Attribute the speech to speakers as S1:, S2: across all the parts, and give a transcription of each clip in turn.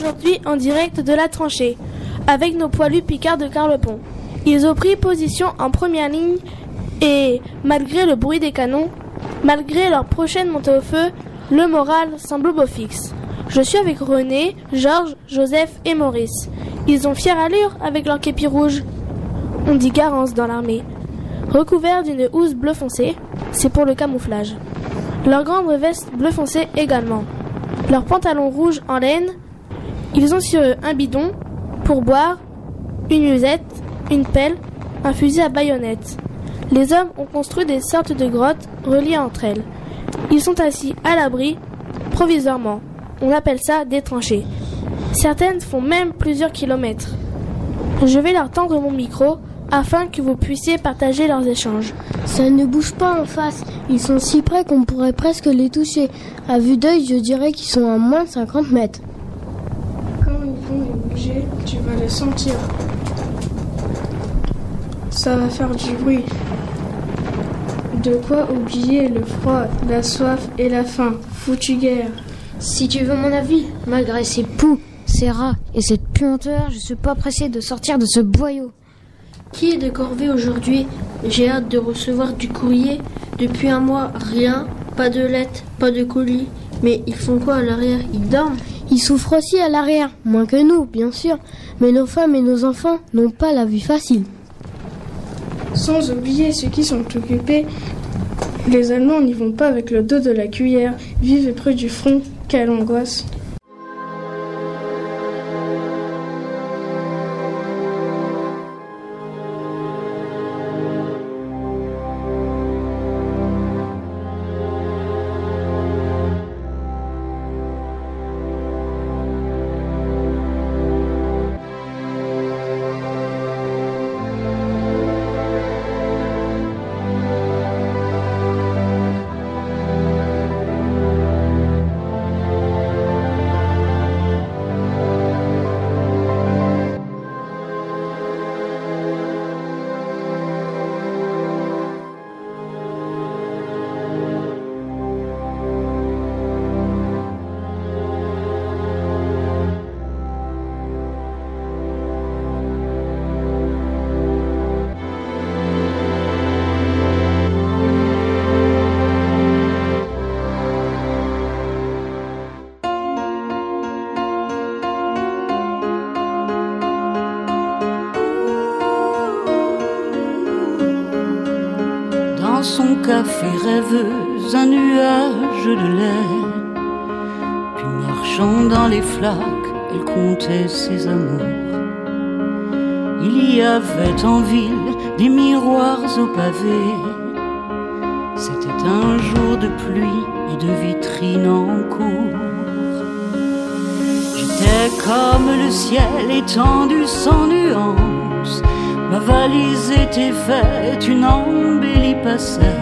S1: aujourd'hui en direct de la tranchée, avec nos poilus picards de Carlepont. Ils ont pris position en première ligne et, malgré le bruit des canons, malgré leur prochaine montée au feu, le moral semble au beau fixe. Je suis avec René, Georges, Joseph et Maurice. Ils ont fière allure avec leur képi rouge. On dit garance dans l'armée. Recouverts d'une housse bleu foncé, c'est pour le camouflage. Leur grande veste bleu foncé également. Leurs pantalons rouges en laine. Ils ont sur eux un bidon pour boire, une musette, une pelle, un fusil à baïonnette. Les hommes ont construit des sortes de grottes reliées entre elles. Ils sont assis à l'abri, provisoirement. On appelle ça des tranchées. Certaines font même plusieurs kilomètres. Je vais leur tendre mon micro afin que vous puissiez partager leurs échanges.
S2: Ça ne bouge pas en face. Ils sont si près qu'on pourrait presque les toucher. À vue d'œil, je dirais qu'ils sont à moins de 50 mètres.
S3: Quand ils vont bouger, sentir. Ça va faire du bruit. De quoi oublier le froid, la soif et la faim. Foutu guerre.
S4: Si tu veux mon avis, malgré ces poux, ces rats et cette puanteur, je suis pas pressé de sortir de ce boyau.
S5: Qui est de corvée aujourd'hui? J'ai hâte de recevoir du courrier. Depuis un mois, rien, pas de lettres, pas de colis. Mais ils font quoi à l'arrière? Ils dorment?
S2: Ils souffrent aussi à l'arrière, moins que nous, bien sûr. Mais nos femmes et nos enfants n'ont pas la vie facile.
S3: Sans oublier ceux qui sont occupés. Les Allemands n'y vont pas avec le dos de la cuillère. Vivent près du front. Quelle angoisse.
S6: Un nuage de lait. Puis marchant dans les flaques, elle comptait ses amours. Il y avait en ville des miroirs au pavé. C'était un jour de pluie et de vitrines en cours. J'étais comme le ciel étendu sans nuance. Ma valise était faite, une embellie passait.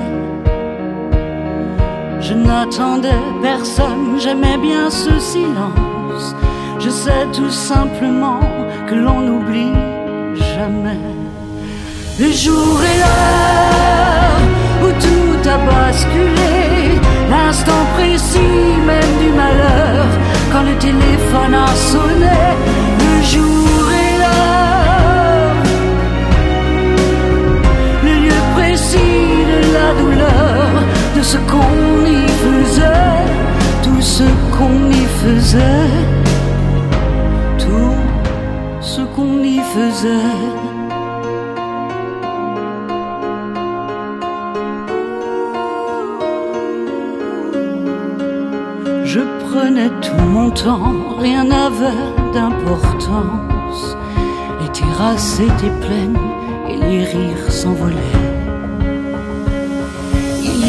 S6: N'attendais personne, j'aimais bien ce silence. Je sais tout simplement que l'on n'oublie jamais. Le jour et l'heure où tout a basculé, l'instant précis même du malheur, quand le téléphone a sonné, le jour et l'heure, le lieu précis de la douleur, de ce qu'on tout ce qu'on y faisait, tout ce qu'on y faisait. Je prenais tout mon temps, rien n'avait d'importance. Les terrasses étaient pleines et les rires s'envolaient.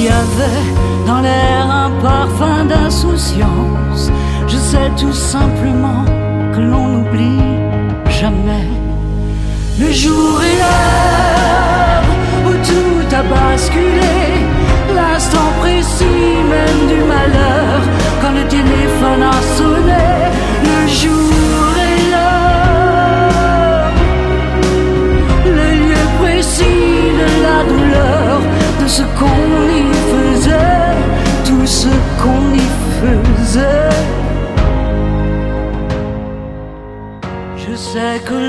S6: Y avait dans l'air un parfum d'insouciance. Je sais tout simplement que l'on n'oublie jamais le jour et l'heure où tout a basculé, l'instant précis même du malheur, quand le téléphone a sonné, le jour que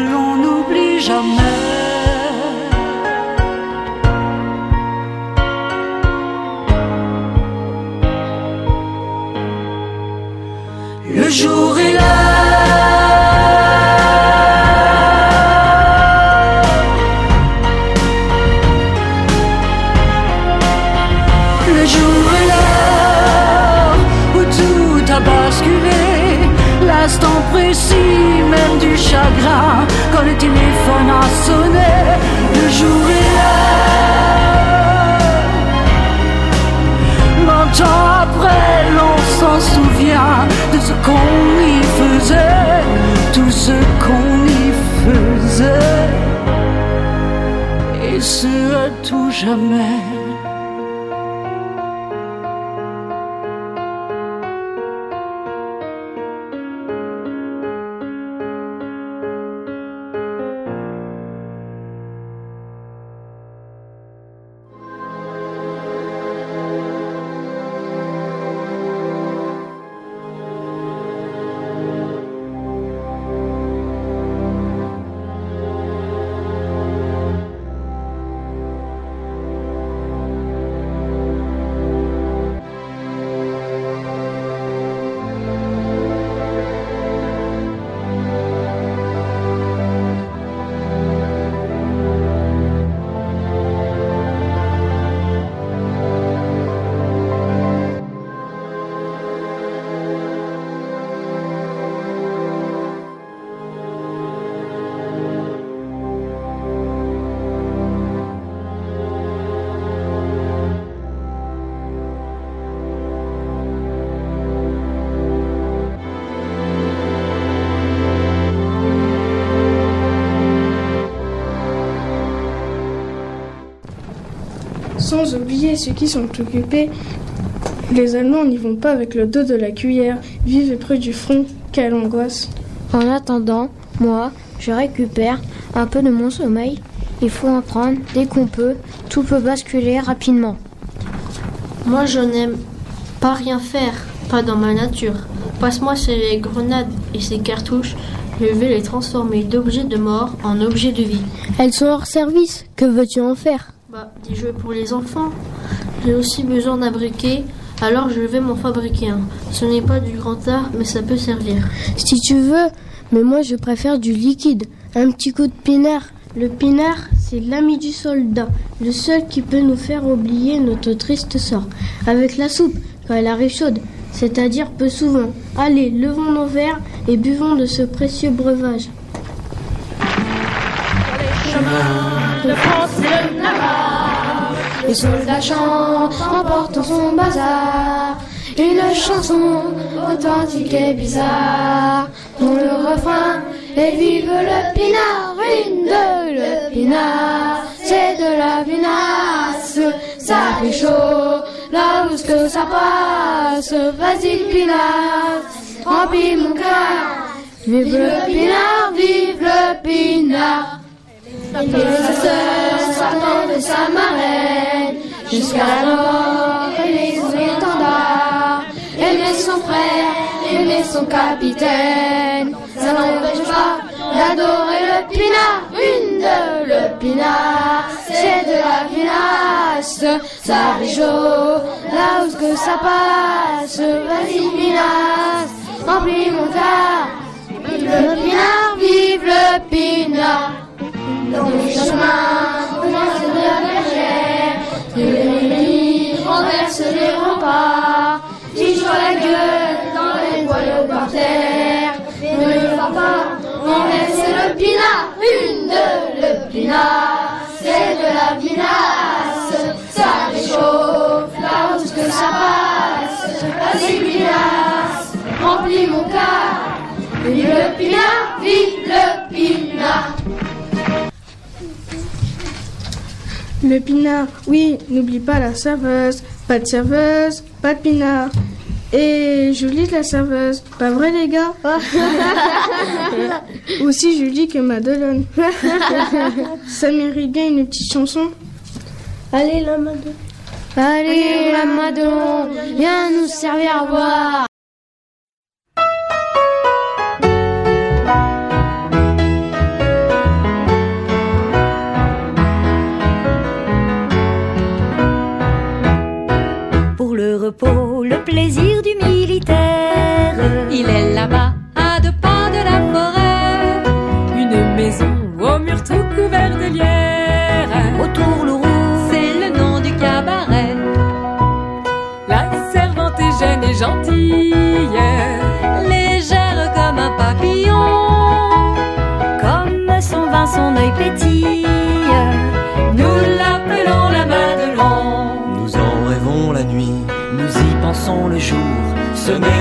S6: à tout jamais.
S3: Sans oublier ceux qui sont occupés. Les Allemands n'y vont pas avec le dos de la cuillère. Vivent près du front. Quelle angoisse.
S7: En attendant, moi, je récupère un peu de mon sommeil. Il faut en prendre dès qu'on peut. Tout peut basculer rapidement.
S5: Moi, je n'aime pas rien faire, pas dans ma nature. Passe-moi ces grenades et ces cartouches, je vais les transformer d'objets de mort en objets de vie.
S2: Elles sont hors service. Que veux-tu en faire?
S5: Bah, des jeux pour les enfants. J'ai aussi besoin d'un briquet, alors je vais m'en fabriquer un. Ce n'est pas du grand art, mais ça peut servir.
S2: Si tu veux, mais moi je préfère du liquide. Un petit coup de pinard. Le pinard, c'est l'ami du soldat, le seul qui peut nous faire oublier notre triste sort. Avec la soupe, quand elle arrive chaude, c'est-à-dire peu souvent. Allez, levons nos verres et buvons de ce précieux breuvage.
S4: Les soldats chantent en portant son bazar. Une chanson authentique et bizarre, dont le refrain est vive le pinard, une de le pinard, c'est de la vinasse, ça fait chaud, là où ce que ça passe, vas-y pinard, remplis mon cœur, vive le pinard, vive le pinard. Sa sœur, sa tante et sa marraine, jusqu'à la mort, aimer son étendard, aimer son frère, aimer son capitaine, ça n'empêche pas d'adorer le pinard, une de le pinard, c'est de la vinasse, ça réchauffe, là où que ça passe, vas-y pinasse, remplis mon tas, vive le pinard, vive le pinard. Dans les chemins, commence de la bergère, que l'ennemi renverse les remparts, fiche la gueule dans les boyaux par terre, ne va pas, renverse le pinard, une de le pinard, c'est de la vinasse, ça réchauffe, là où que ça passe, vas-y pinasse, remplis mon cas, vive le pinard, vive le pinard.
S3: Le pinard, oui, n'oublie pas la serveuse. Pas de serveuse, pas de pinard. Et Julie la serveuse. Pas vrai les gars Aussi Julie que Madeleine. Ça mérite bien une petite chanson.
S2: Allez, la Madeleine.
S7: Allez, la Madon, viens nous servir à boire.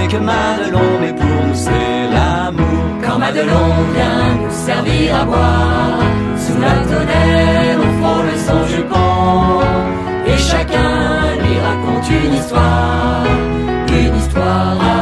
S8: que Madelon, mais pour nous c'est l'amour.
S9: Quand Madelon vient nous servir à boire, sous la tonnerre on frôle son jupon, et chacun lui raconte une histoire, une histoire. À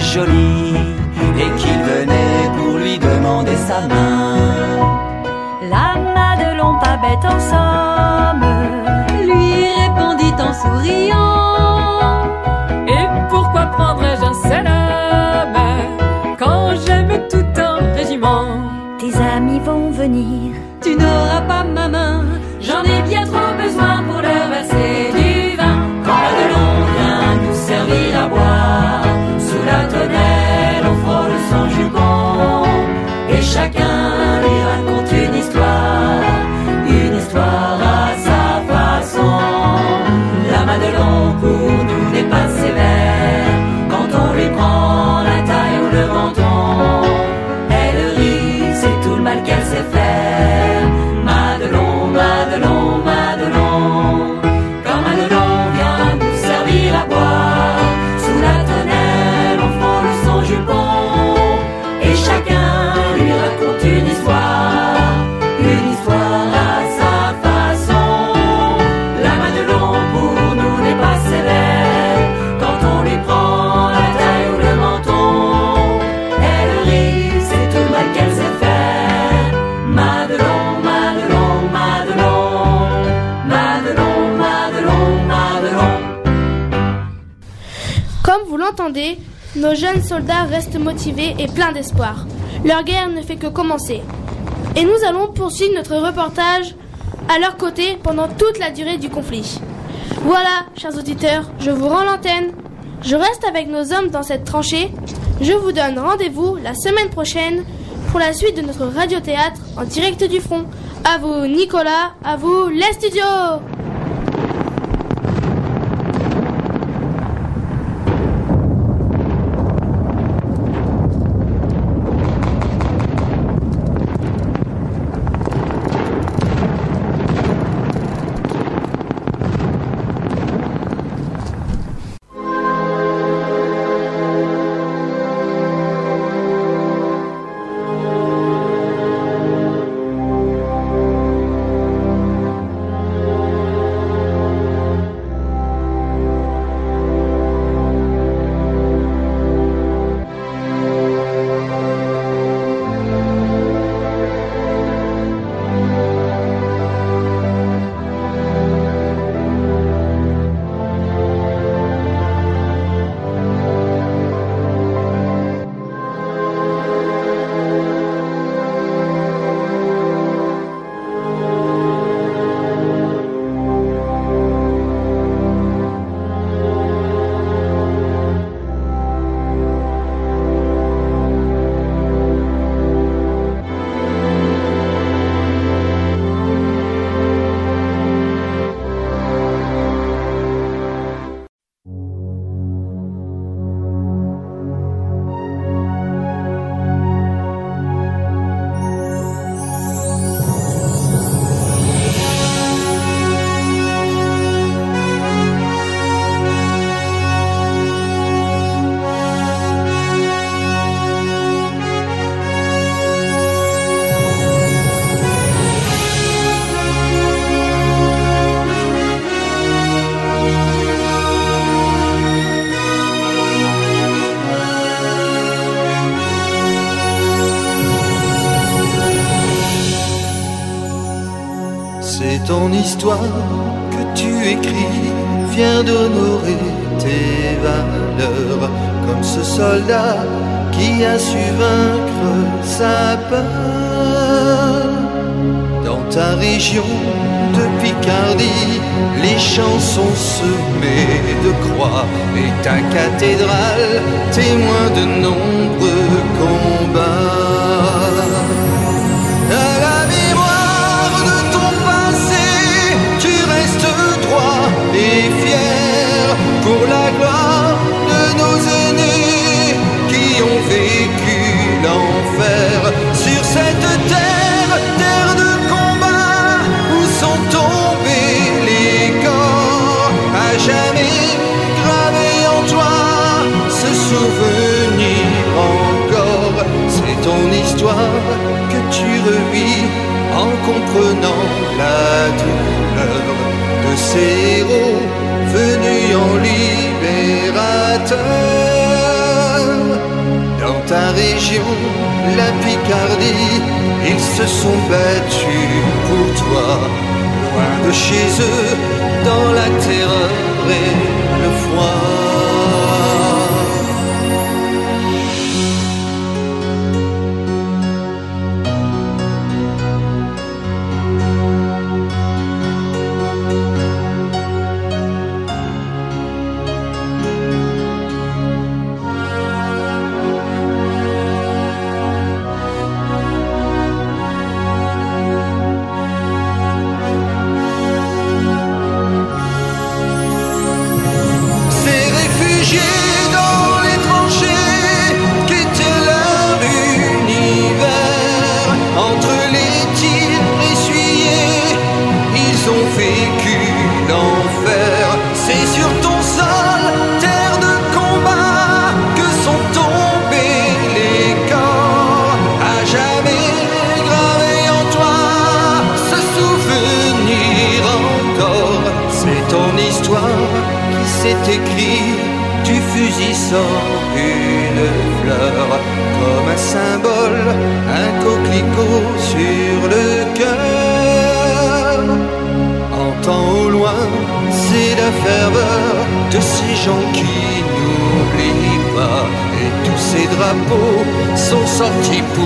S8: et et qu'il venait pour lui demander sa main.
S10: La Madelon pas bête
S11: ensemble. restent motivés et pleins d'espoir. Leur guerre ne fait que commencer. Et nous allons poursuivre notre reportage à leur côté pendant toute la durée du conflit. Voilà, chers auditeurs, je vous rends l'antenne. Je reste avec nos hommes dans cette tranchée. Je vous donne rendez-vous la semaine prochaine pour la suite de notre radiothéâtre en direct du front. À vous Nicolas, à vous les studios
S12: ton histoire que tu écris vient d'honorer tes valeurs, comme ce soldat qui a su vaincre sa peur. Dans ta région de Picardie, les champs sont semés de croix et ta cathédrale témoin de nombreux combats. pour la gloire. sont battus pour toi, loin de chez eux. sortie pour